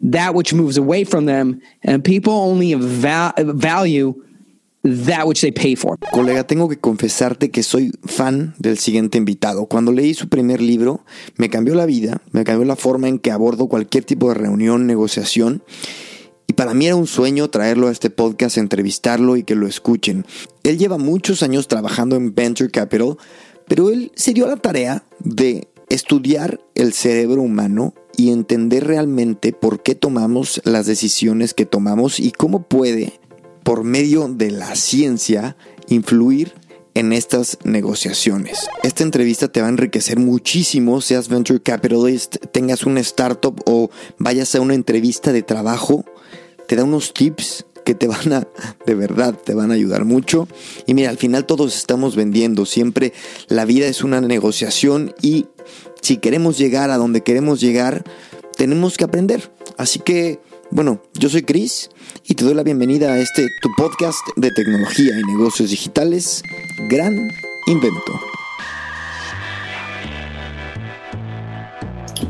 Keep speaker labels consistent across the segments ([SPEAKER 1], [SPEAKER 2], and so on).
[SPEAKER 1] that which moves away from them, and people only va- value that which they pay for.
[SPEAKER 2] Colega, tengo que confesarte que soy fan del siguiente invitado. Cuando leí su primer libro, me cambió la vida, me cambió la forma en que abordo cualquier tipo de reunión, negociación. Y para mí era un sueño traerlo a este podcast, entrevistarlo y que lo escuchen. Él lleva muchos años trabajando en Venture Capital, pero él se dio la tarea de estudiar el cerebro humano y entender realmente por qué tomamos las decisiones que tomamos y cómo puede, por medio de la ciencia, influir en estas negociaciones. Esta entrevista te va a enriquecer muchísimo, seas venture capitalist, tengas una startup o vayas a una entrevista de trabajo, te da unos tips que te van a, de verdad, te van a ayudar mucho. Y mira, al final todos estamos vendiendo, siempre la vida es una negociación y si queremos llegar a donde queremos llegar, tenemos que aprender. Así que, bueno, yo soy Chris y te doy la bienvenida a este tu podcast de tecnología y negocios digitales, Gran Invento.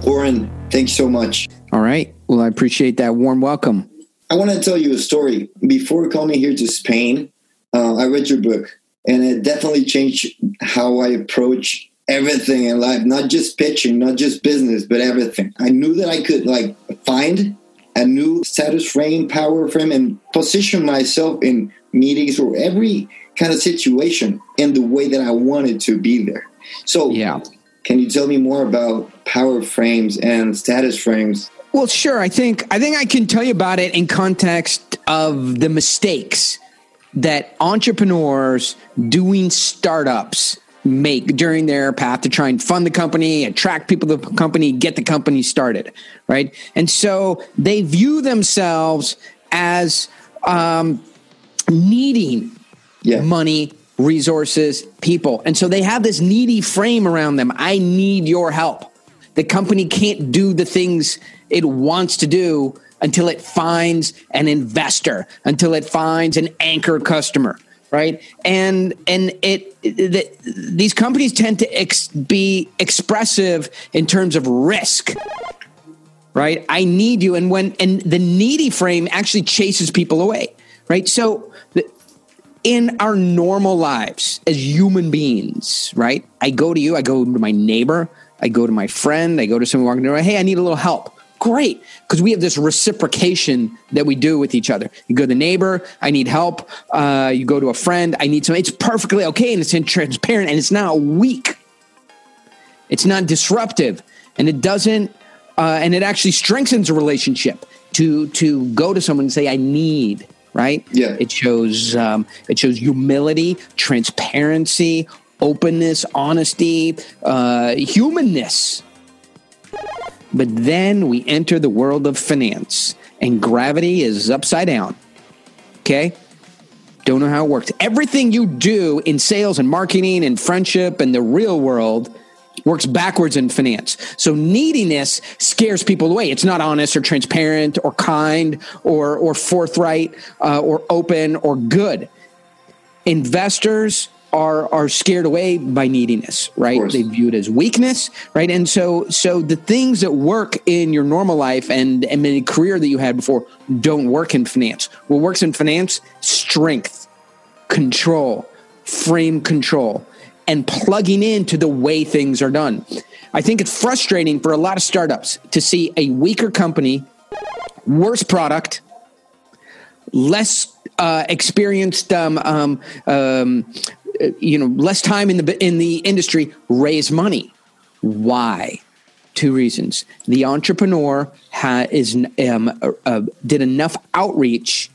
[SPEAKER 3] Warren, thanks so much.
[SPEAKER 1] All right. Well, I appreciate that warm welcome.
[SPEAKER 3] I want to tell you a story. Before coming here to Spain, uh, I read your book, and it definitely changed how I approach everything in life, not just pitching, not just business, but everything. I knew that I could like find a new status frame, power frame, and position myself in meetings or every kind of situation in the way that I wanted to be there. So,
[SPEAKER 1] Yeah.
[SPEAKER 3] can you tell me more about power frames and status frames?
[SPEAKER 1] Well, sure. I think I think I can tell you about it in context of the mistakes that entrepreneurs doing startups make during their path to try and fund the company, attract people to the company, get the company started, right? And so they view themselves as um, needing
[SPEAKER 3] Yeah.
[SPEAKER 1] money, resources, people. And so they have this needy frame around them. I need your help. The company can't do the things it wants to do until it finds an investor, until it finds an anchor customer, right? And and it, the, these companies tend to ex, be expressive in terms of risk right? I need you. And when, and the needy frame actually chases people away, right? So the, in our normal lives as human beings, right? I go to you, I go to my neighbor, I go to my friend, I go to someone walking door. Hey, I need a little help. Great, because we have this reciprocation that we do with each other. You go to the neighbor, I need help. Uh, you go to a friend, I need some. It's perfectly okay, and it's transparent, and it's not weak. It's not disruptive, and it doesn't, uh, and it actually strengthens a relationship to to go to someone and say, "I need." Right?
[SPEAKER 3] Yeah.
[SPEAKER 1] It shows um, it shows humility, transparency, openness, honesty, uh, humanness. But then we enter the world of finance, and gravity is upside down. Okay. Don't know how it works. Everything you do in sales and marketing and friendship and the real world works backwards in finance. So neediness scares people away. It's not honest or transparent or kind or or forthright uh, or open or good. Investors are are scared away by neediness, right? They view it as weakness, right? And so so the things that work in your normal life and and the career that you had before don't work in finance. What works in finance? Strength, control, frame control, and plugging into the way things are done. I think it's frustrating for a lot of startups to see a weaker company, worse product, less uh, experienced, um, um, um, you know, less time in the in the industry raise money. Why? Two reasons: the entrepreneur ha- is um, uh, uh, did enough outreach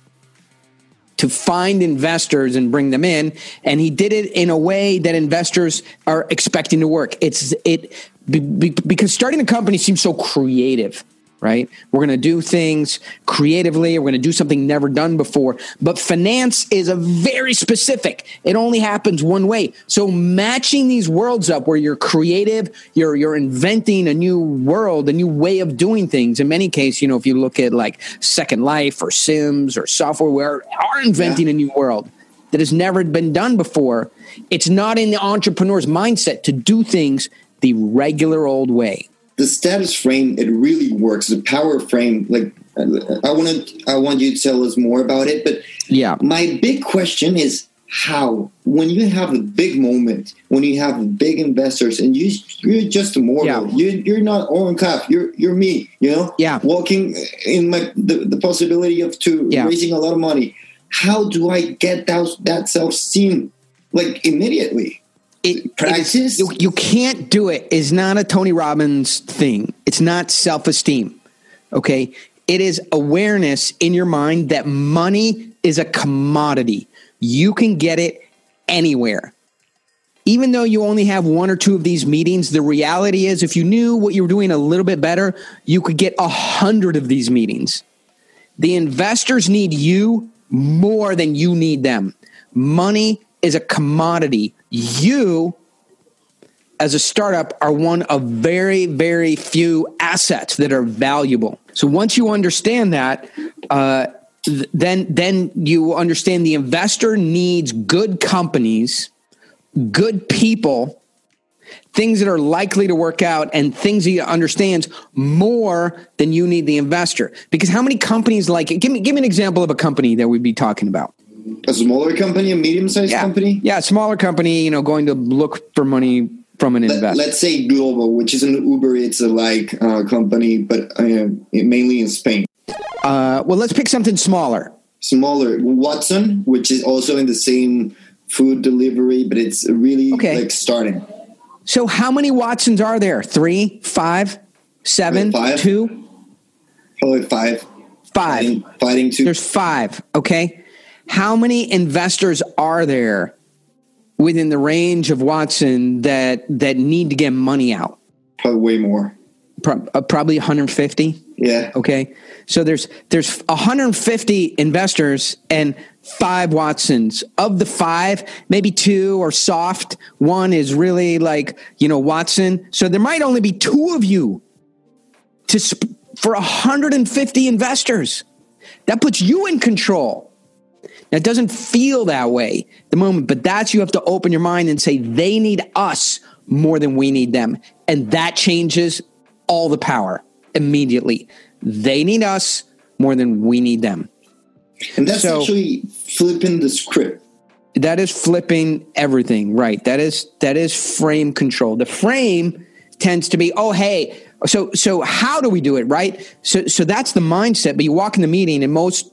[SPEAKER 1] to find investors and bring them in. And he did it in a way that investors are expecting to work. It's it because starting a company seems so creative right? We're going to do things creatively. We're going to do something never done before. But finance is a very specific. It only happens one way. So matching these worlds up where you're creative, you're you're inventing a new world, a new way of doing things. In many cases, you know, if you look at like Second Life or Sims or software, where are inventing yeah. a new world that has never been done before. It's not in the entrepreneur's mindset to do things the regular old way
[SPEAKER 3] the status frame it really works. The power frame like uh, i want to i want you to tell us more about it but
[SPEAKER 1] yeah.
[SPEAKER 3] my big question is how when you have a big moment when you have big investors and you you're just a mortal yeah. you, you're not Oren Klaff, you're you're me you know?
[SPEAKER 1] Yeah.
[SPEAKER 3] Walking in my the, the possibility of to yeah. raising a lot of money. How do i get that that self-esteem like immediately
[SPEAKER 1] it, practice. It, you, you can't do it. Is not a Tony Robbins thing. It's not self esteem. Okay, it is awareness in your mind that money is a commodity. You can get it anywhere. Even though you only have one or two of these meetings, the reality is if you knew what you were doing a little bit better, you could get a hundred of these meetings. The investors need you more than you need them. Money is a commodity. You, as a startup, are one of very, very few assets that are valuable. So once you understand that, uh, then then you understand the investor needs good companies, good people, things that are likely to work out, and things he understands more than you need the investor. Because how many companies like it? Give me give me an example of a company that we'd be talking about
[SPEAKER 3] a smaller company, a medium-sized
[SPEAKER 1] yeah.
[SPEAKER 3] company.
[SPEAKER 1] Yeah, smaller company. You know, going to look for money from an investor.
[SPEAKER 3] Let, us say Glovo, which is an Uber It's a like uh, company, but uh, mainly in Spain.
[SPEAKER 1] Uh, well, let's pick something smaller.
[SPEAKER 3] Smaller, Watson, which is also in the same food delivery, but it's really okay. like starting.
[SPEAKER 1] So, how many Watsons are there? Three, five, seven,
[SPEAKER 3] five.
[SPEAKER 1] two?
[SPEAKER 3] Probably five.
[SPEAKER 1] Five.
[SPEAKER 3] Fighting, fighting two.
[SPEAKER 1] There's five. Okay. How many investors are there within the range of Watson that that need to get money out?
[SPEAKER 3] Probably way more.
[SPEAKER 1] Pro- uh, probably 150.
[SPEAKER 3] Yeah.
[SPEAKER 1] Okay. So there's there's 150 investors and five Watsons. Of the five, maybe two are soft. One is really like you know Watson. So there might only be two of you to sp- for 150 investors. That puts you in control. Now, it doesn't feel that way the moment, but that's you have to open your mind and say they need us more than we need them. And that changes all the power immediately. They need us more than we need them.
[SPEAKER 3] And that's so, actually flipping the script.
[SPEAKER 1] That is flipping everything, right? That is that is frame control. The frame tends to be, oh hey, so so how do we do it, right? So so that's the mindset. But you walk in the meeting and most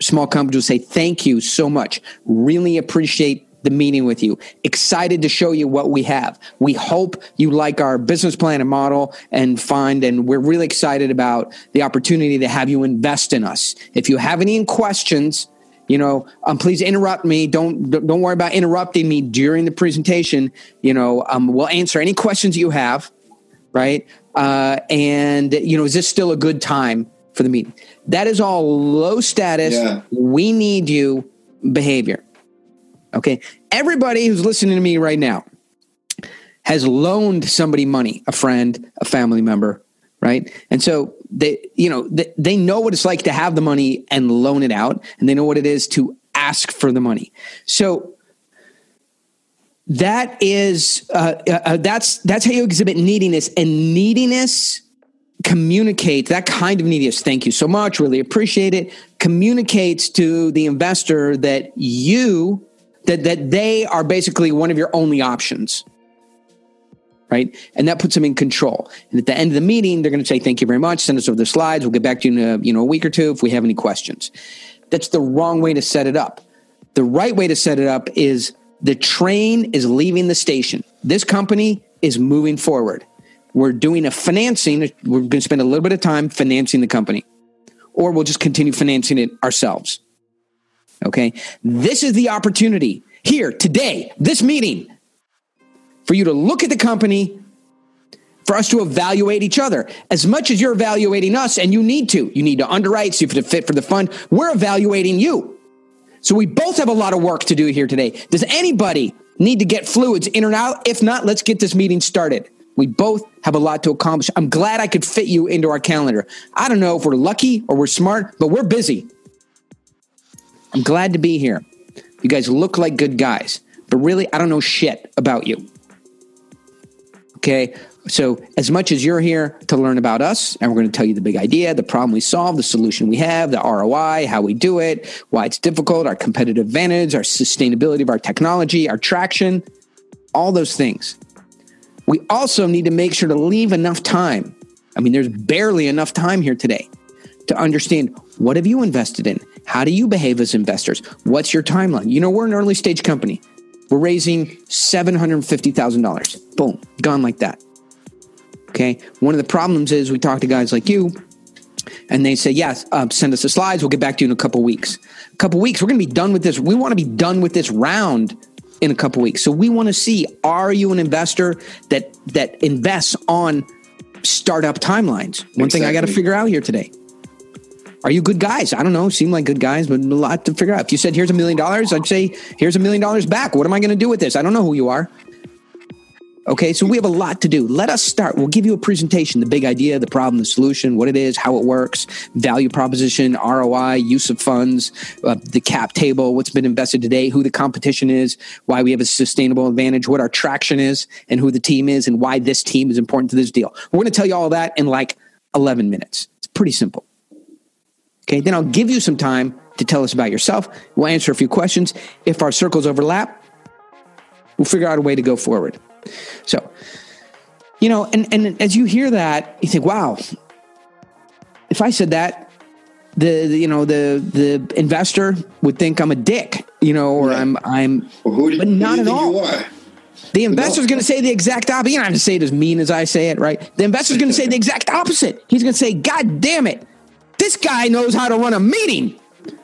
[SPEAKER 1] small companies will say, Thank you so much. Really appreciate the meeting with you. Excited to show you what we have. We hope you like our business plan and model and find, and we're really excited about the opportunity to have you invest in us. If you have any questions, you know, um, please interrupt me. Don't don't worry about interrupting me during the presentation. You know, um, we'll answer any questions you have, right? Uh, and you know, is this still a good time for the meeting? That is all low status. Yeah. We need you behavior. Okay. Everybody who's listening to me right now has loaned somebody money, a friend, a family member, right? And so they, you know, they, they know what it's like to have the money and loan it out, and they know what it is to ask for the money. So that is uh, uh, uh that's that's how you exhibit neediness, and neediness communicate that kind of neediness. Thank you so much. Really appreciate it. Communicates to the investor that you that that they are basically one of your only options. Right. And that puts them in control. And at the end of the meeting, they're going to say, thank you very much. Send us over the slides. We'll get back to you in a, you know, a week or two if we have any questions. That's the wrong way to set it up. The right way to set it up is the train is leaving the station. This company is moving forward we're doing a financing. We're going to spend a little bit of time financing the company, or we'll just continue financing it ourselves. Okay. This is the opportunity here today, this meeting, for you to look at the company, for us to evaluate each other. As much as you're evaluating us, and you need to, you need to underwrite, see if it fit for the fund. We're evaluating you. So we both have a lot of work to do here today. Does anybody need to get fluids in or out? If not, let's get this meeting started. We both have a lot to accomplish. I'm glad I could fit you into our calendar. I don't know if we're lucky or we're smart, but we're busy. I'm glad to be here. You guys look like good guys, but really, I don't know shit about you. Okay. So, as much as you're here to learn about us, and we're going to tell you the big idea, the problem we solve, the solution we have, the ROI, how we do it, why it's difficult, our competitive advantage, our sustainability of our technology, our traction, all those things. We also need to make sure to leave enough time. I mean, there's barely enough time here today to understand what have you invested in? How do you behave as investors? What's your timeline? You know, we're an early stage company. We're raising $750,000. Boom, gone like that. Okay. One of the problems is we talk to guys like you and they say, yes, uh, send us the slides. We'll get back to you in a couple weeks. A couple weeks, we're going to be done with this. We want to be done with this round in a couple weeks. So we want to see, are you an investor that, that invests on startup timelines? One exactly. thing I got to figure out here today. Are you good guys? I don't know. Seem like good guys, but a lot to figure out. If you said, here's a million dollars, I'd say, here's a million dollars back. What am I going to do with this? I don't know who you are. Okay, so we have a lot to do. Let us start. We'll give you a presentation, the big idea, the problem, the solution, what it is, how it works, value proposition, ROI, use of funds, uh, the cap table, what's been invested today, who the competition is, why we have a sustainable advantage, what our traction is, and who the team is, and why this team is important to this deal. We're going to tell you all that in like 11 minutes. It's pretty simple. Okay, then I'll give you some time to tell us about yourself. We'll answer a few questions. If our circles overlap, we'll figure out a way to go forward. So, you know, and, and as you hear that, you think, wow, if I said that, the, the you know the the investor would think I'm a dick, you know, or yeah. I'm I'm,
[SPEAKER 3] well, who
[SPEAKER 1] but not
[SPEAKER 3] at
[SPEAKER 1] all. The investor's no. going to say the exact opposite. You don't have to say it as mean as I say it, right? The investor's going to say the exact opposite. He's going to say, "God damn it, this guy knows how to run a meeting.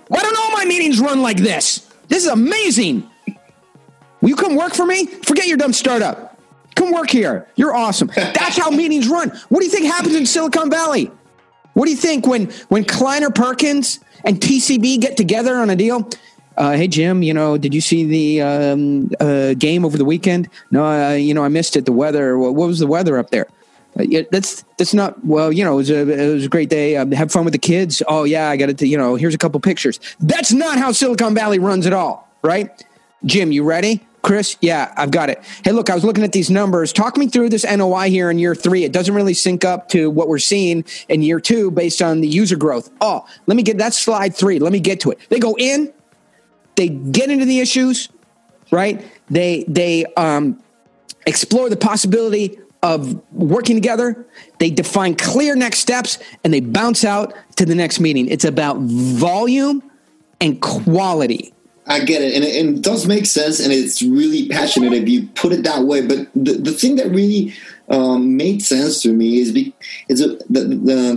[SPEAKER 1] Why don't all my meetings run like this? This is amazing. Will you come work for me? Forget your dumb startup. Come work here. You're awesome. That's how meetings run. What do you think happens in Silicon Valley? What do you think when when Kleiner Perkins and TCV get together on a deal? Uh, hey Jim, you know, did you see the um, uh, game over the weekend? No, uh, you know, I missed it. The weather. What was the weather up there? Uh, yeah, that's that's not well. You know, it was a it was a great day. Um, have fun with the kids. Oh yeah, I got it. You know, here's a couple pictures. That's not how Silicon Valley runs at all, right? Jim, you ready? Chris, yeah, I've got it. Hey, look, I was looking at these numbers. Talk me through this NOI here in year three. It doesn't really sync up to what we're seeing in year two based on the user growth. Oh, let me get that slide three. Let me get to it. They go in, they get into the issues, right? They they um, explore the possibility of working together. They define clear next steps, and they bounce out to the next meeting. It's about volume and quality
[SPEAKER 3] I get it, and it, and it, does make sense, and it's really passionate if you put it that way. But the, the thing that really um, made sense to me is be, is the, the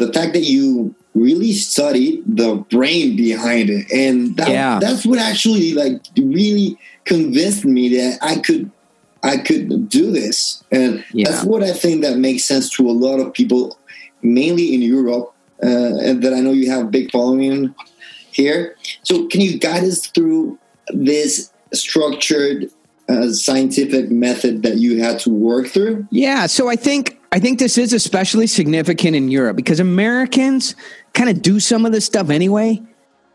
[SPEAKER 3] the fact that you really studied the brain behind it, and that, yeah. that's what actually like really convinced me that I could I could do this, and yeah. that's what I think that makes sense to a lot of people, mainly in Europe, uh, and that I know you have big following here. So, can you guide us through this structured uh, scientific method that you had to work through?
[SPEAKER 1] Yeah, so I think I think this is especially significant in Europe because Americans kind of do some of this stuff anyway,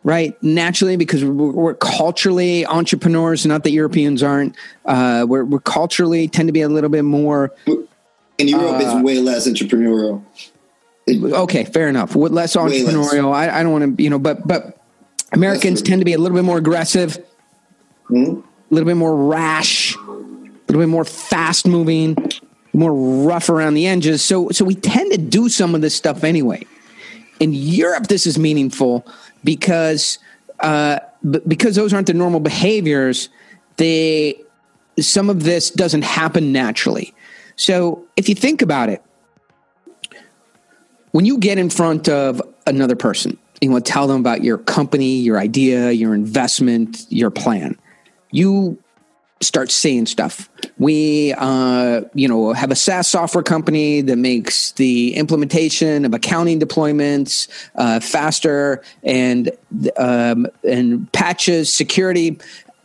[SPEAKER 1] right? Naturally, because we're, we're culturally entrepreneurs. Not that Europeans aren't. Uh, we're, we're, culturally tend to be a little bit more.
[SPEAKER 3] In Europe, uh, it's way less entrepreneurial.
[SPEAKER 1] Okay, fair enough. With less entrepreneurial, less. I, I don't want to, you know, but but Americans tend to be a little bit more aggressive Mm-hmm. A little bit more rash, a little bit more fast moving, more rough around the edges. So, so we tend to do some of this stuff anyway. In Europe, this is meaningful because uh, b- because those aren't the normal behaviors. They some of this doesn't happen naturally. So, if you think about it, when you get in front of another person, You want to tell them about your company, your idea, your investment, your plan. You start seeing stuff. We, uh, you know, have a SaaS software company that makes the implementation of accounting deployments uh, faster and um, and patches security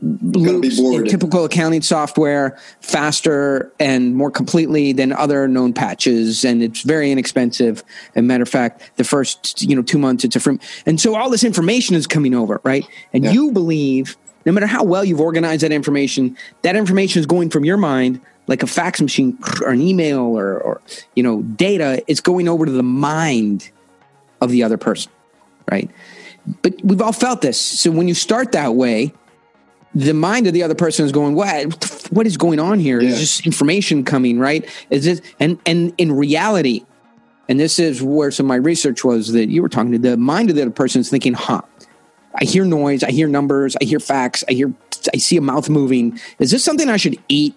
[SPEAKER 1] loops in typical accounting software faster and more completely than other known patches. And it's very inexpensive. As a matter of fact the first you know two months it's a free. And so all this information is coming over right? And yeah. you believe no matter how well you've organized that information, that information is going from your mind like a fax machine or an email or, or you know data. It's going over to the mind of the other person, right? But we've all felt this. So when you start that way, the mind of the other person is going, "What? What is going on here? Yeah. Is just information coming, right? Is this?" And and in reality, and this is where some of my research was that you were talking to the mind of the other person is thinking, "Huh." I hear noise, I hear numbers, I hear facts, I hear I see a mouth moving. Is this something I should eat?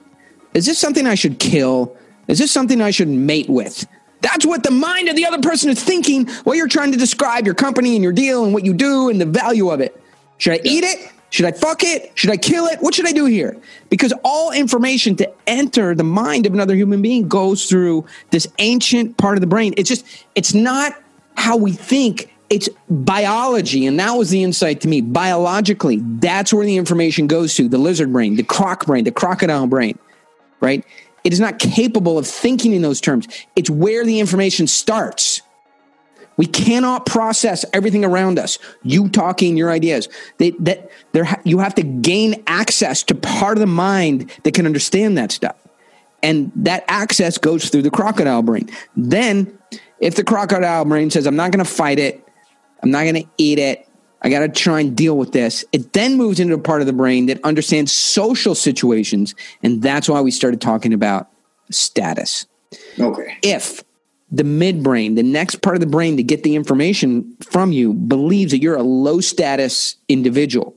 [SPEAKER 1] Is this something I should kill? Is this something I should mate with? That's what the mind of the other person is thinking while you're trying to describe your company and your deal and what you do and the value of it. Should I eat it? Should I fuck it? Should I kill it? What should I do here? Because all information to enter the mind of another human being goes through this ancient part of the brain. It's just, it's not how we think it's biology and that was the insight to me. Biologically that's where the information goes to the lizard brain the croc brain the crocodile brain right? It is not capable of thinking in those terms. It's where the information starts. We cannot process everything around us. You talking your ideas. They, that there you have to gain access to part of the mind that can understand that stuff. And that access goes through the crocodile brain. Then if the crocodile brain says i'm not going to fight it I'm not going to eat it. I got to try and deal with this. It then moves into a part of the brain that understands social situations. And that's why we started talking about status.
[SPEAKER 3] Okay.
[SPEAKER 1] If the midbrain, the next part of the brain to get the information from you, believes that you're a low status individual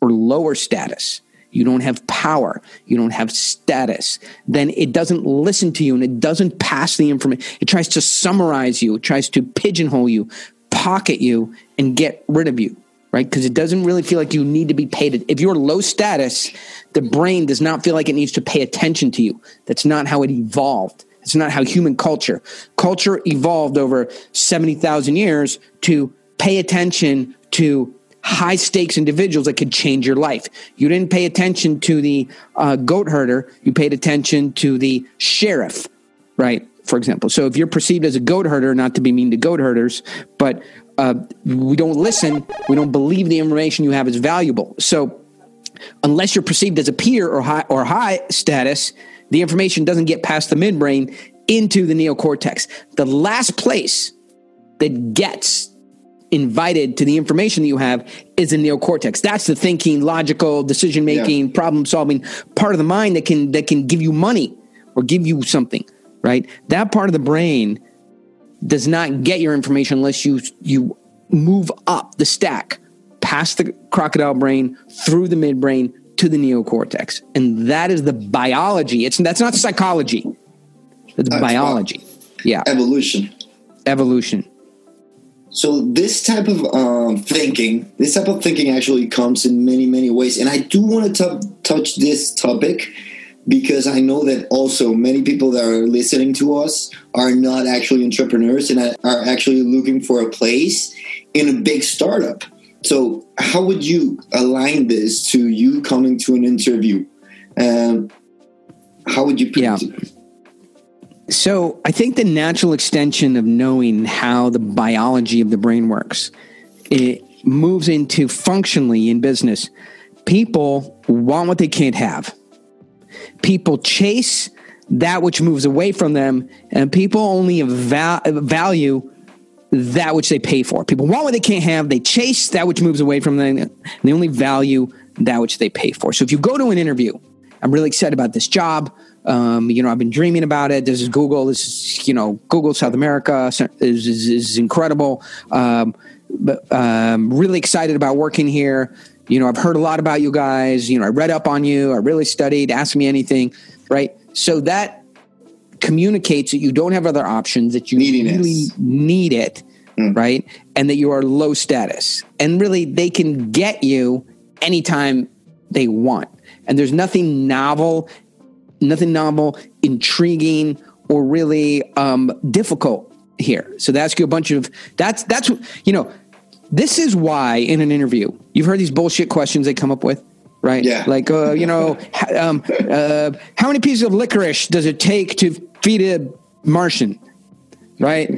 [SPEAKER 1] or lower status, you don't have power, you don't have status, then it doesn't listen to you and it doesn't pass the information. It tries to summarize you, it tries to pigeonhole you, pocket you and get rid of you, right? Because it doesn't really feel like you need to be paid. If you're low status, the brain does not feel like it needs to pay attention to you. That's not how it evolved. It's not how human culture. Culture evolved over 70,000 years to pay attention to high stakes individuals that could change your life. You didn't pay attention to the uh, goat herder, you paid attention to the sheriff, right? For example. So if you're perceived as a goat herder, not to be mean to goat herders, but uh, we don't listen, we don't believe the information you have is valuable. So unless you're perceived as a peer or high or high status, the information doesn't get past the midbrain into the neocortex. The last place that gets invited to the information that you have is the neocortex. That's the thinking, logical, decision making, yeah. problem solving part of the mind that can that can give you money or give you something right? That part of the brain does not get your information unless you you move up the stack past the crocodile brain through the midbrain to the neocortex. And that is the biology. It's that's not psychology. It's that's biology. Yeah.
[SPEAKER 3] Evolution.
[SPEAKER 1] Evolution.
[SPEAKER 3] So this type of um, thinking, this type of thinking actually comes in many, many ways. And I do want to t- touch this topic because I know that also many people that are listening to us are not actually entrepreneurs and are actually looking for a place in a big startup. So, how would you align this to you coming to an interview? Um, how would you?
[SPEAKER 1] Yeah. It? So, I think the natural extension of knowing how the biology of the brain works it moves into functionally in business. People want what they can't have people chase that which moves away from them, and people only val- value that which they pay for. People want what they can't have. They chase that which moves away from them, they only value that which they pay for. So if you go to an interview, I'm really excited about this job. Um, you know, I've been dreaming about it. This is Google. This is, you know, Google South America is, is, is incredible. Um, but um, really excited about working here you know, I've heard a lot about you guys. You know, I read up on you. I really studied. Ask me anything, right? So that communicates that you don't have other options, that you
[SPEAKER 3] Neediness.
[SPEAKER 1] really need it, right? And that you are low status. And really, they can get you anytime they want. And there's nothing novel, nothing novel, intriguing, or really um, difficult here. So they ask you a bunch of that's that's you know this is why in an interview you've heard these bullshit questions they come up with right
[SPEAKER 3] Yeah.
[SPEAKER 1] like uh, you know um, uh, how many pieces of licorice does it take to feed a martian right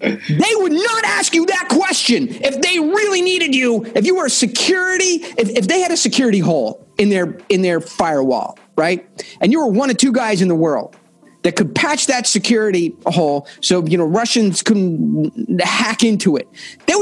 [SPEAKER 1] they would not ask you that question if they really needed you if you were a security if, if they had a security hole in their in their firewall right and you were one of two guys in the world that could patch that security hole so you know Russians couldn't hack into it.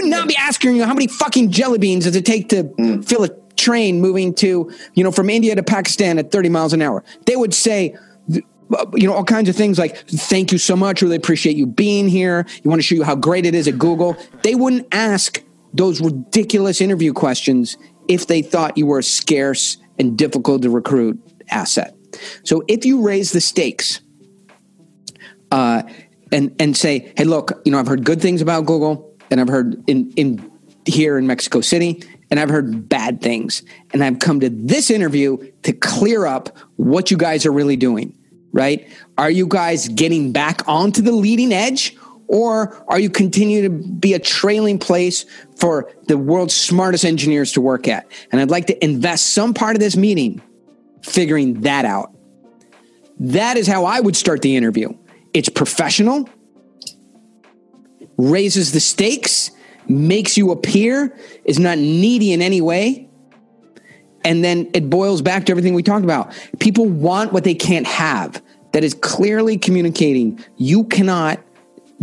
[SPEAKER 1] Would not be asking you how many fucking jelly beans does it take to fill a train moving to you know from India to Pakistan at 30 miles an hour. They would say you know all kinds of things like thank you so much really appreciate you being here. You want to show you how great it is at google. They wouldn't ask those ridiculous interview questions if they thought you were a scarce and difficult to recruit asset. So if you raise the stakes uh, and and say, hey, look, you know, I've heard good things about Google, and I've heard in in here in Mexico City, and I've heard bad things, and I've come to this interview to clear up what you guys are really doing. Right? Are you guys getting back onto the leading edge? Or are you continuing to be a trailing place for the world's smartest engineers to work at? And I'd like to invest some part of this meeting figuring that out. That is how I would start the interview. It's professional, raises the stakes, makes you appear, is not needy in any way. And then it boils back to everything we talked about. People want what they can't have. That is clearly communicating you cannot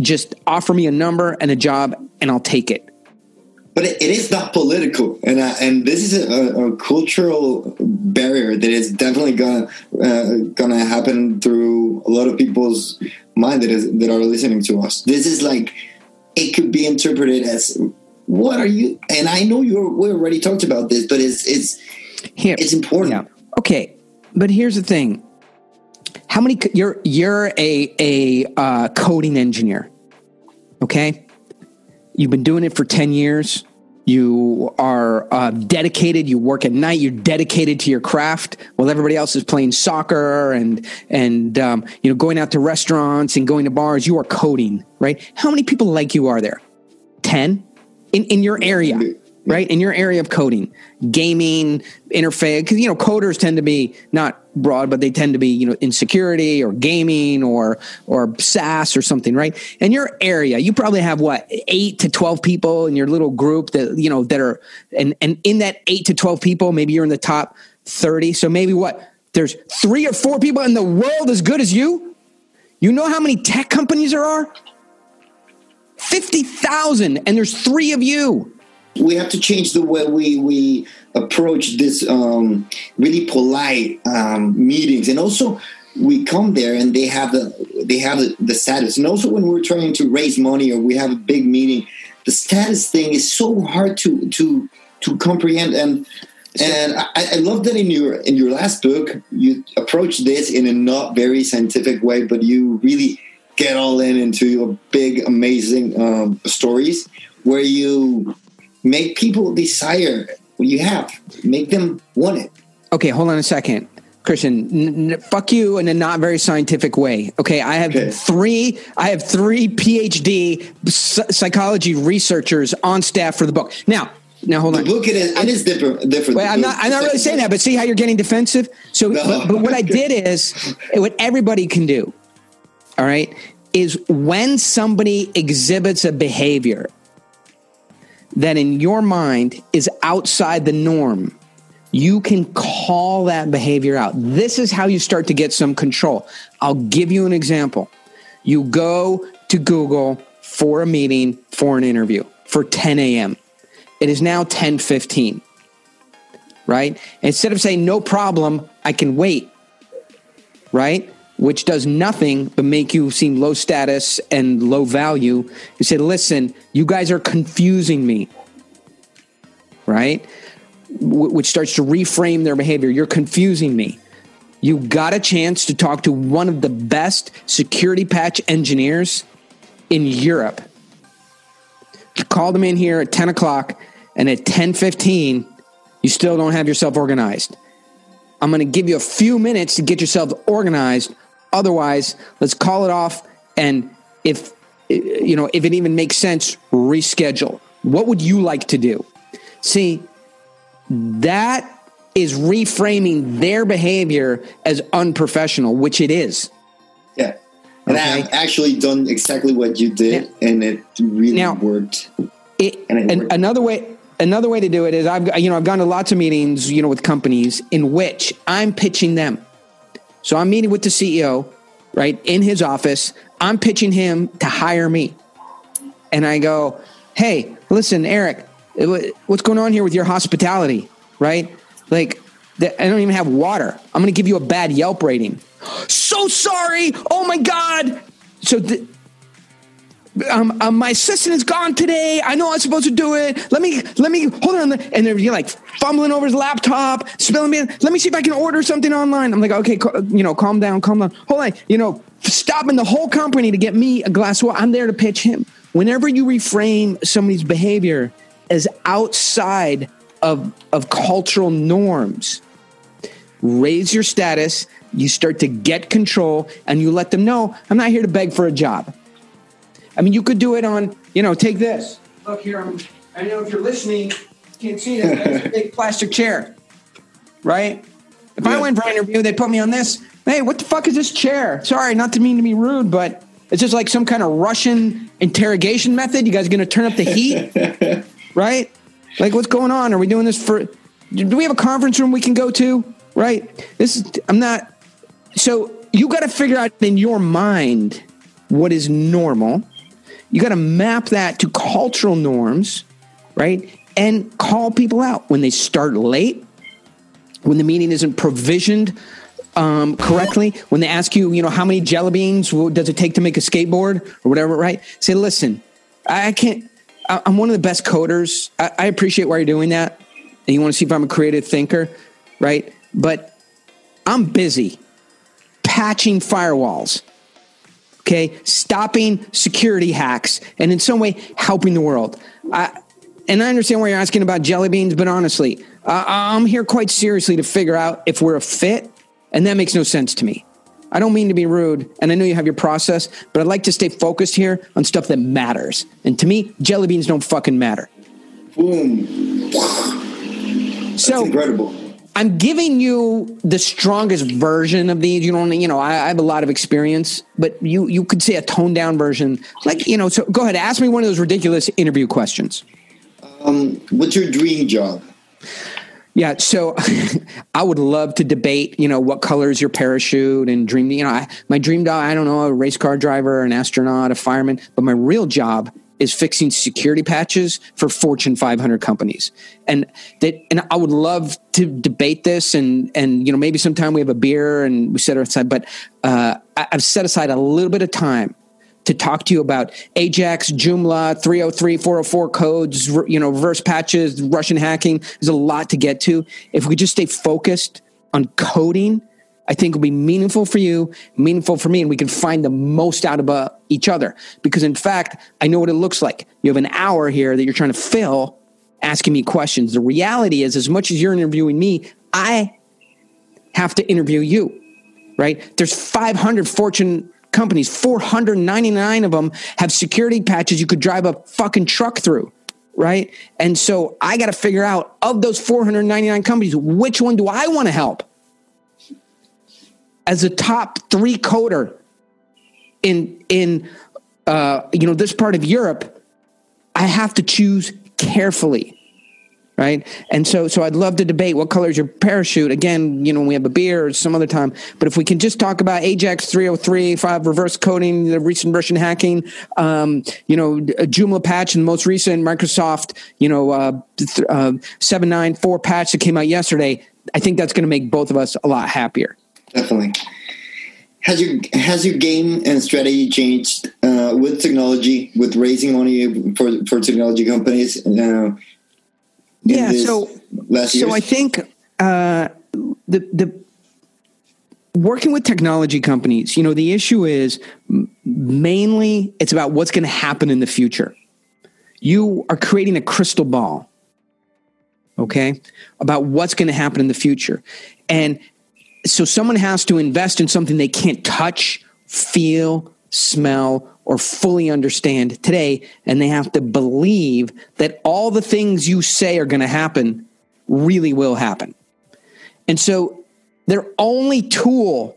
[SPEAKER 1] just offer me a number and a job and I'll take it.
[SPEAKER 3] but it, is not political, and uh, and this is a, a cultural barrier that is definitely gonna uh, gonna happen through a lot of people's mind that is that are listening to us. This is like it could be interpreted as what are you? And I know you're we already talked about this, but it's it's
[SPEAKER 1] Here,
[SPEAKER 3] it's important.
[SPEAKER 1] Yeah. Okay, but here's the thing: how many? You're you're a a uh, coding engineer. Okay, you've been doing it for ten years. You are uh, dedicated. You work at night. You're dedicated to your craft, while everybody else is playing soccer and and um, you know going out to restaurants and going to bars. You are coding, right? How many people like you are there? Ten in in your area right? In your area of coding gaming interface because you know coders tend to be not broad but they tend to be you know in security or gaming or or saas or something right? In your area you probably have what 8 to 12 people in your little group that you know that are and and in that 8 to 12 people maybe you're in the top 30 so maybe what there's 3 or 4 people in the world as good as you? You know how many tech companies there are? 50,000 and there's 3 of you
[SPEAKER 3] we have to change the way we we approach this um, really polite um, meetings, and also we come there and they have the they have the, the status, and also when we're trying to raise money or we have a big meeting, the status thing is so hard to to to comprehend and. And I, I love that in your in your last book you approach this in a not very scientific way, but you really get all in into your big, amazing um, stories where you make people desire what you have, make them want it.
[SPEAKER 1] Okay, hold on a second. Christian, n- n- fuck you in a not very scientific way. Okay, I have
[SPEAKER 3] Okay.
[SPEAKER 1] three. I have three PhD psy- psychology researchers on staff for the book. Now, now hold on.
[SPEAKER 3] The book it is, it is different. different.
[SPEAKER 1] Wait, I'm not. I'm not really saying that, but see how you're getting defensive. So,
[SPEAKER 3] No.
[SPEAKER 1] but, but what I did is what everybody can do. All right, is when somebody exhibits a behavior that in your mind is outside the norm, you can call that behavior out. This is how you start to get some control. I'll give you an example. You go to Google for a meeting for an interview for 10 a.m. It is now 10:15. Right? Instead of saying no problem, I can wait. Right? Which does nothing but make you seem low status and low value. You say, "Listen, you guys are confusing me." Right? Wh- Which starts to reframe their behavior. You're confusing me. You got a chance to talk to one of the best security patch engineers in Europe. you called them in here at 10 o'clock and at 10.15 you still don't have yourself organized i'm going to give you a few minutes to get yourself organized otherwise let's call it off and if you know if it even makes sense reschedule what would you like to do see that is reframing their behavior as unprofessional which it is
[SPEAKER 3] Yeah. And
[SPEAKER 1] Okay.
[SPEAKER 3] I've actually done exactly what you did, and it really
[SPEAKER 1] Now-
[SPEAKER 3] worked.
[SPEAKER 1] it,
[SPEAKER 3] And it worked.
[SPEAKER 1] another way another way to do it is I've you know I've gone to lots of meetings you know with companies in which I'm pitching them. So I'm meeting with the CEO, right in his office. I'm pitching him to hire me, and I go, "Hey, listen, Eric, what's going on here with your hospitality? Right? Like, I don't even have water. I'm going to give you a bad Yelp rating. So sorry. Oh my god. So." The, um, um, my assistant is gone today. I know I'm supposed to do it. Let me, let me hold on. And they're you're like fumbling over his laptop, spilling me. Let me see if I can order something online. I'm like, okay, ca- you know, calm down, calm down. Hold on, you know, stopping the whole company to get me a glass of water. I'm there to pitch him. Whenever you reframe somebody's behavior as outside of of cultural norms, raise your status. You start to get control, and you let them know I'm not here to beg for a job. I mean, you could do it on, you know, take this. Look here, I'm, I know if you're listening, you can't see a big plastic chair, right? If I went for an interview, they put me on this. Hey, what the fuck is this chair? Sorry, not to mean to be rude, but it's just like some kind of Russian interrogation method. You guys going to turn up the heat, right? Like, what's going on? Are we doing this for? Do we have a conference room we can go to? Right? This is. I'm not. So you got to figure out in your mind what is normal. You got to map that to cultural norms, right? And call people out when they start late, when the meeting isn't provisioned um, correctly, when they ask you, you know, how many jelly beans does it take to make a skateboard or whatever, right? Say, listen, I can't. I'm one of the best coders. I, I appreciate why you're doing that, and you want to see if I'm a creative thinker, right? But I'm busy patching firewalls okay? Stopping security hacks and in some way helping the world. I, and i understand why you're asking about jelly beans but honestly uh, i'm here quite seriously to figure out if we're a fit and that makes no sense to me. I don't mean to be rude and i know you have your process but i'd like to stay focused here on stuff that matters. And to me jelly beans don't fucking matter.
[SPEAKER 3] Boom.
[SPEAKER 1] so
[SPEAKER 3] Incredible.
[SPEAKER 1] I'm giving you the strongest version of these. You know, you know, I, I have a lot of experience, but you you could say a toned down version. Like, you know, so go ahead, ask me one of those ridiculous interview questions.
[SPEAKER 3] Um, what's your dream job?
[SPEAKER 1] Yeah, so I would love to debate, you know, what color is your parachute and dream, you know, I, my dream job, I don't know, a race car driver, an astronaut, a fireman, but my real job is fixing security patches for Fortune 500 companies. And that and I would love to debate this and and you know, maybe sometime we have a beer and we set aside, but uh, I, I've set aside a little bit of time to talk to you about Ajax, Joomla, 303, 404 codes, you know, reverse patches, Russian hacking. There's a lot to get to. If we just stay focused on coding, I think it'll be meaningful for you, meaningful for me, and we can find the most out of uh, each other. Because in fact, I know what it looks like. You have an hour here that you're trying to fill asking me questions. The reality is, as much as you're interviewing me, I have to interview you right? There's 500 Fortune companies, 499 of them have security patches you could drive a fucking truck through, right? And so I got to figure out of those 499 companies, which one do I want to help? As a top three coder in in uh, you know this part of Europe, I have to choose carefully right? And so, so I'd love to debate what color is your parachute. Again, you know, we have a beer or some other time. But if we can just talk about Ajax 303, five reverse coding, the recent Russian hacking, um, you know, Joomla patch, and the most recent Microsoft, you know, uh, uh, 794 patch that came out yesterday. I think that's going to make both of us a lot happier.
[SPEAKER 3] Definitely. Has your has your game and strategy changed uh, with technology, with raising money for for technology companies? Uh,
[SPEAKER 1] Yeah, so-
[SPEAKER 3] last?
[SPEAKER 1] So I think uh, the the working with technology companies, you know, the issue is mainly it's about what's going to happen in the future. you are creating a crystal ball, okay, about what's going to happen in the future. And so someone has to invest in something they can't touch, feel, smell, or fully understand today. And they have to believe that all the things you say are going to happen really will happen. And so their only tool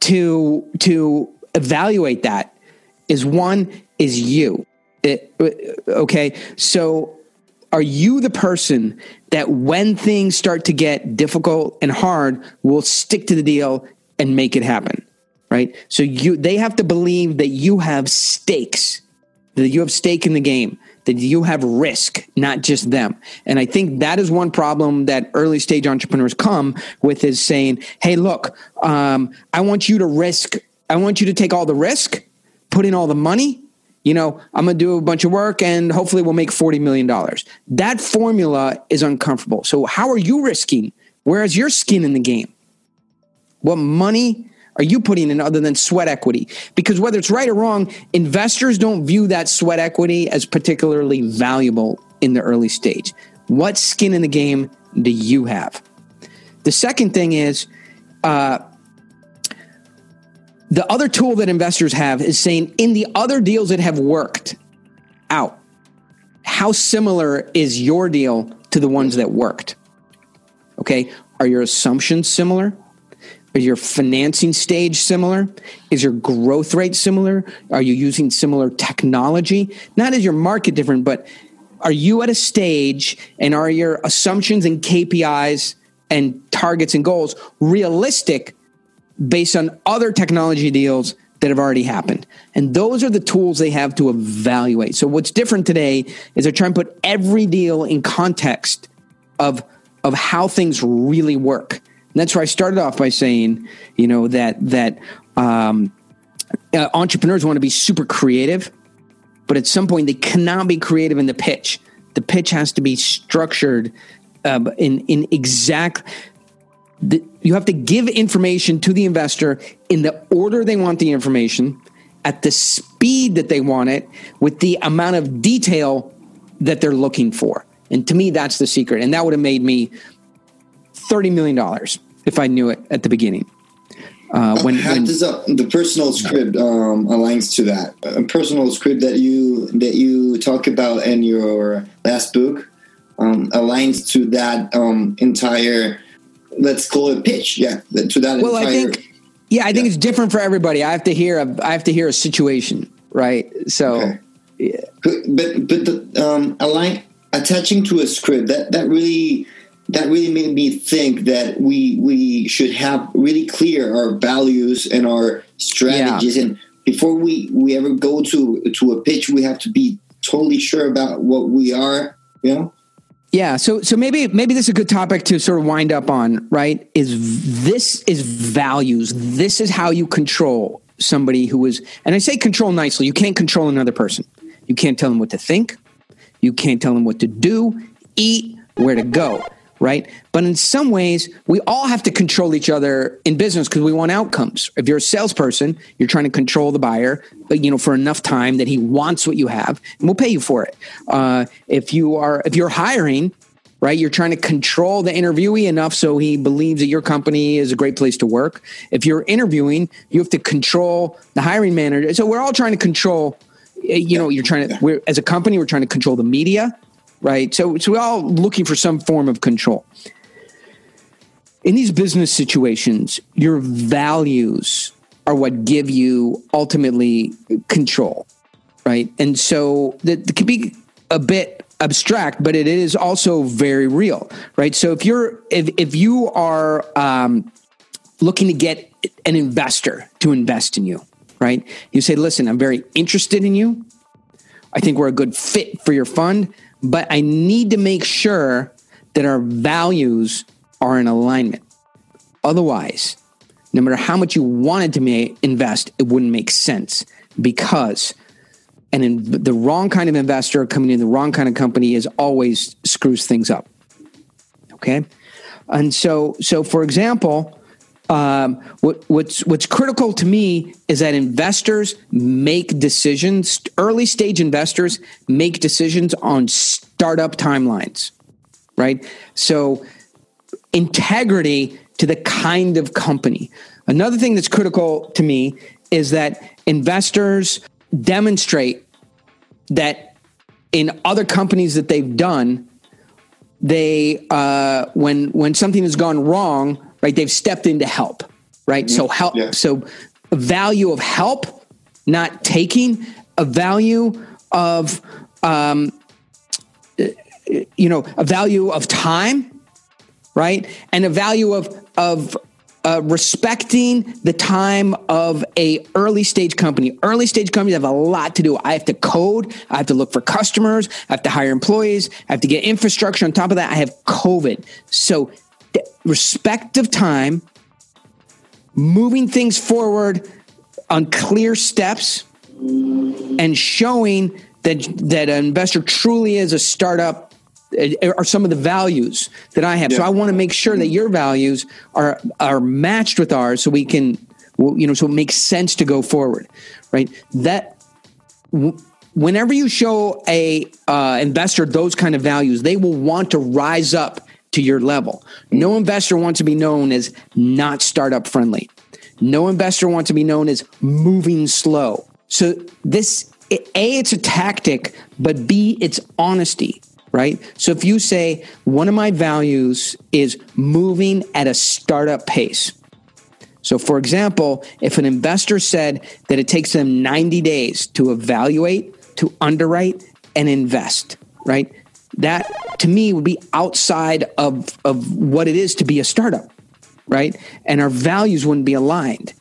[SPEAKER 1] to to evaluate that is one is you. It, okay, so are you the person that when things start to get difficult and hard we'll stick to the deal and make it happen? Right? So you they have to believe that you have stakes, that you have stake in the game, that you have risk, not just them. And I think that is one problem that early stage entrepreneurs come with is saying, "Hey, look, um, I want you to risk. I want you to take all the risk, put in all the money, you know, I'm going to do a bunch of work and hopefully we'll make $40 million. That formula is uncomfortable. So, how are you risking? Where's your skin in the game? What money are you putting in other than sweat equity? Because whether it's right or wrong, investors don't view that sweat equity as particularly valuable in the early stage. What skin in the game do you have? The second thing is, uh, the other tool that investors have is saying in the other deals that have worked out, how similar is your deal to the ones that worked? Okay. Are your assumptions similar? Is your financing stage similar? Is your growth rate similar? Are you using similar technology? Not is your market different, but are you at a stage and are your assumptions and KPIs and targets and goals realistic based on other technology deals that have already happened. And those are the tools they have to evaluate. So what's different today is they're trying to put every deal in context of of how things really work. And that's where I started off by saying, you know, that that um, uh, entrepreneurs want to be super creative, but at some point they cannot be creative in the pitch. The pitch has to be structured uh, in in exact the, you have to give information to the investor in the order they want the information, at the speed that they want it, with the amount of detail that they're looking for. And to me, that's the secret. And that would have made me $30 million if I knew it at the beginning.
[SPEAKER 3] Uh, when, How when, does the personal script um, aligns to that? A personal script that you that you talk about in your last book um, aligns to that um, entire let's call it pitch. Yeah, to that.
[SPEAKER 1] Well, entire, I think. Yeah, I think yeah. it's different for everybody. I have to hear a. I have to hear a situation, right? So. Okay. Yeah.
[SPEAKER 3] But but the um, align attaching to a script that that really that really made me think that we we should have really clear our values and our strategies yeah. and before we we ever go to to a pitch we have to be totally sure about what we are you know
[SPEAKER 1] yeah, so so maybe maybe this is a good topic to sort of wind up on, right? Is this is values. This is how you control somebody who is and I say control nicely. You can't control another person. You can't tell them what to think. You can't tell them what to do, eat, where to go right? But in some ways, we all have to control each other in business because we want outcomes. If you're a salesperson, you're trying to control the buyer, but you know, for enough time that he wants what you have, and we'll pay you for it. Uh, if you are, if you're hiring, right, you're trying to control the interviewee enough so he believes that your company is a great place to work. If you're interviewing, you have to control the hiring manager. So we're all trying to control. Eh, you know, you're trying to. We're as a company, we're trying to control the media right? So, so we're all looking for some form of control. In these business situations, your values are what give you ultimately control, right? And so that can be a bit abstract, but it is also very real, right? So if you're if if you are um, looking to get an investor to invest in you, right? You say, "Listen, I'm very interested in you. I think we're a good fit for your fund." But I need to make sure that our values are in alignment. Otherwise, no matter how much you wanted to invest, it wouldn't make sense because and in the wrong kind of investor coming in the wrong kind of company is always screws things up. Okay? And so so for example, um, what, what's what's critical to me is that investors make decisions. Early stage investors make decisions on startup timelines, right? So integrity to the kind of company. Another thing that's critical to me is that investors demonstrate that in other companies that they've done, they uh, when when something has gone wrong, right? They've stepped in to help, right? Mm-hmm. So help. Yeah. So value of help, not taking. A value of um, you know a value of time, right? And a value of of uh, respecting the time of a early stage company. Early stage companies have a lot to do. I have to code. I have to look for customers. I have to hire employees. I have to get infrastructure. On top of that, I have COVID. So, respect of time, moving things forward on clear steps, and showing that that an investor truly is a startup uh, are some of the values that I have. Yeah. So I want to make sure that your values are are matched with ours, so we can, you know, so it makes sense to go forward, right? That. whenever you show a uh, investor those kind of values, they will want to rise up to your level. No investor wants to be known as not startup friendly. No investor wants to be known as moving slow. So this a it's a tactic, but b it's honesty right? So if you say, one of my values is moving at a startup pace. So, for example, if an investor said that it takes them 90 days to evaluate, to underwrite, and invest, right? That to me would be outside of, of what it is to be a startup, right? And our values wouldn't be aligned.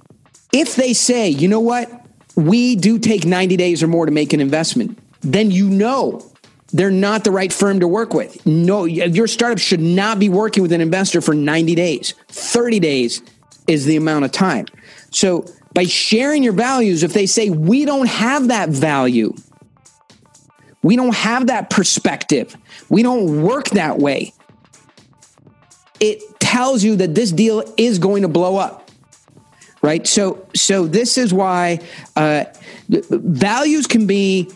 [SPEAKER 1] If they say, you know what, we do take 90 days or more to make an investment, then you know they're not the right firm to work with. No, your startup should not be working with an investor for 90 days. 30 days is the amount of time. So, by sharing your values, if they say, we don't have that value, we don't have that perspective, we don't work that way, it tells you that this deal is going to blow up. Right. So, so this is why uh, values can be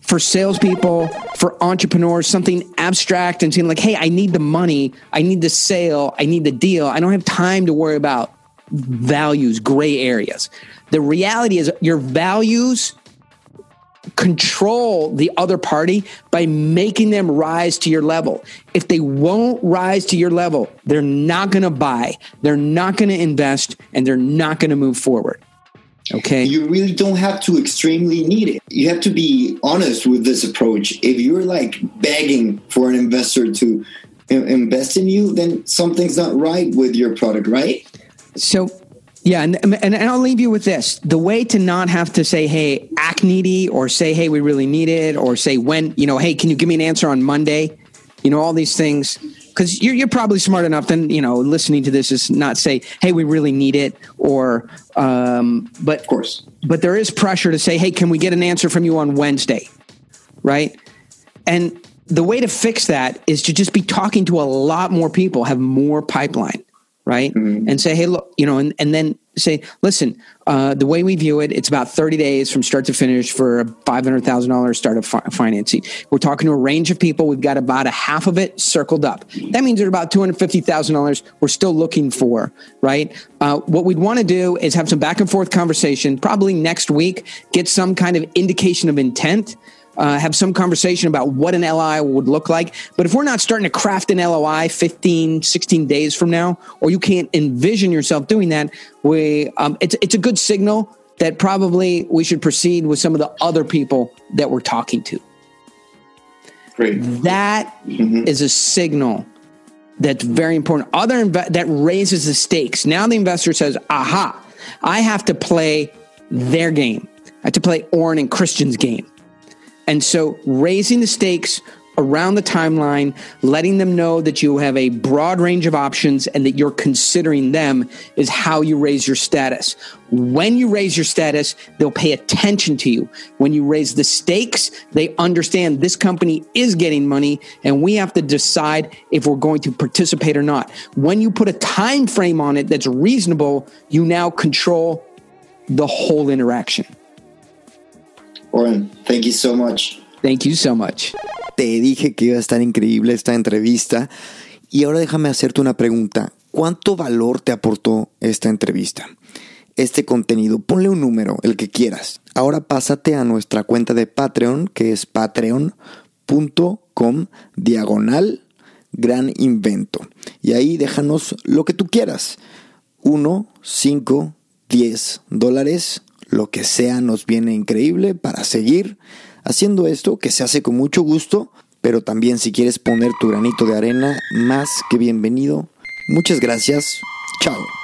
[SPEAKER 1] for salespeople, for entrepreneurs, something abstract and saying like, hey, I need the money, I need the sale, I need the deal. I don't have time to worry about values, gray areas. The reality is your values control the other party by making them rise to your level. If they won't rise to your level, they're not going to buy, they're not going to invest, and they're not going to move forward. Okay.
[SPEAKER 3] You really don't have to extremely need it. You have to be honest with this approach. If you're like begging for an investor to uh, invest in you, then something's not right with your product, right?
[SPEAKER 1] So, yeah, and, and, and I'll leave you with this. The way to not have to say, hey, act needy, or say, hey, we really need it, or say, when, you know, hey, can you give me an answer on Monday? You know, all these things. Because you're, you're probably smart enough then you know listening to this is not say hey we really need it or um, but
[SPEAKER 3] of course.
[SPEAKER 1] but there is pressure to say hey can we get an answer from you on wednesday? Right? And the way to fix that is to just be talking to a lot more people have more pipeline right mm-hmm. and say hey look you know and, and then say, listen, uh, the way we view it, it's about 30 days from start to finish for a $500,000 startup fi- financing. We're talking to a range of people. We've got about a half of it circled up. That means there's about $250,000 we're still looking for, right? Uh, what we'd want to do is have some back and forth conversation, probably next week, get some kind of indication of intent uh, have some conversation about what an LOI would look like. But if we're not starting to craft an LOI 15, 16 days from now, or you can't envision yourself doing that, we um, it's it's a good signal that probably we should proceed with some of the other people that we're talking to.
[SPEAKER 3] Great.
[SPEAKER 1] That mm-hmm. is a signal that's very important. Other inv- that raises the stakes. Now the investor says, "Aha! I have to play their game. I have to play Oren and Christian's game." And so raising the stakes around the timeline, letting them know that you have a broad range of options and that you're considering them is how you raise your status. When you raise your status, they'll pay attention to you. When you raise the stakes, they understand this company is getting money and we have to decide if we're going to participate or not. When you put a time frame on it that's reasonable, you now control the whole interaction.
[SPEAKER 3] Oren, thank you so much.
[SPEAKER 1] Thank you so much.
[SPEAKER 2] Te dije que iba a estar increíble esta entrevista. Y ahora déjame hacerte una pregunta. ¿Cuánto valor te aportó esta entrevista? Este contenido, ponle un número, el que quieras. Ahora pásate a nuestra cuenta de Patreon, que es patreon.com diagonal gran invento. Y ahí déjanos lo que tú quieras. 1, 5, 10 dólares, lo que sea nos viene increíble para seguir haciendo esto que se hace con mucho gusto, pero también si quieres poner tu granito de arena, más que bienvenido. Muchas gracias. Chao.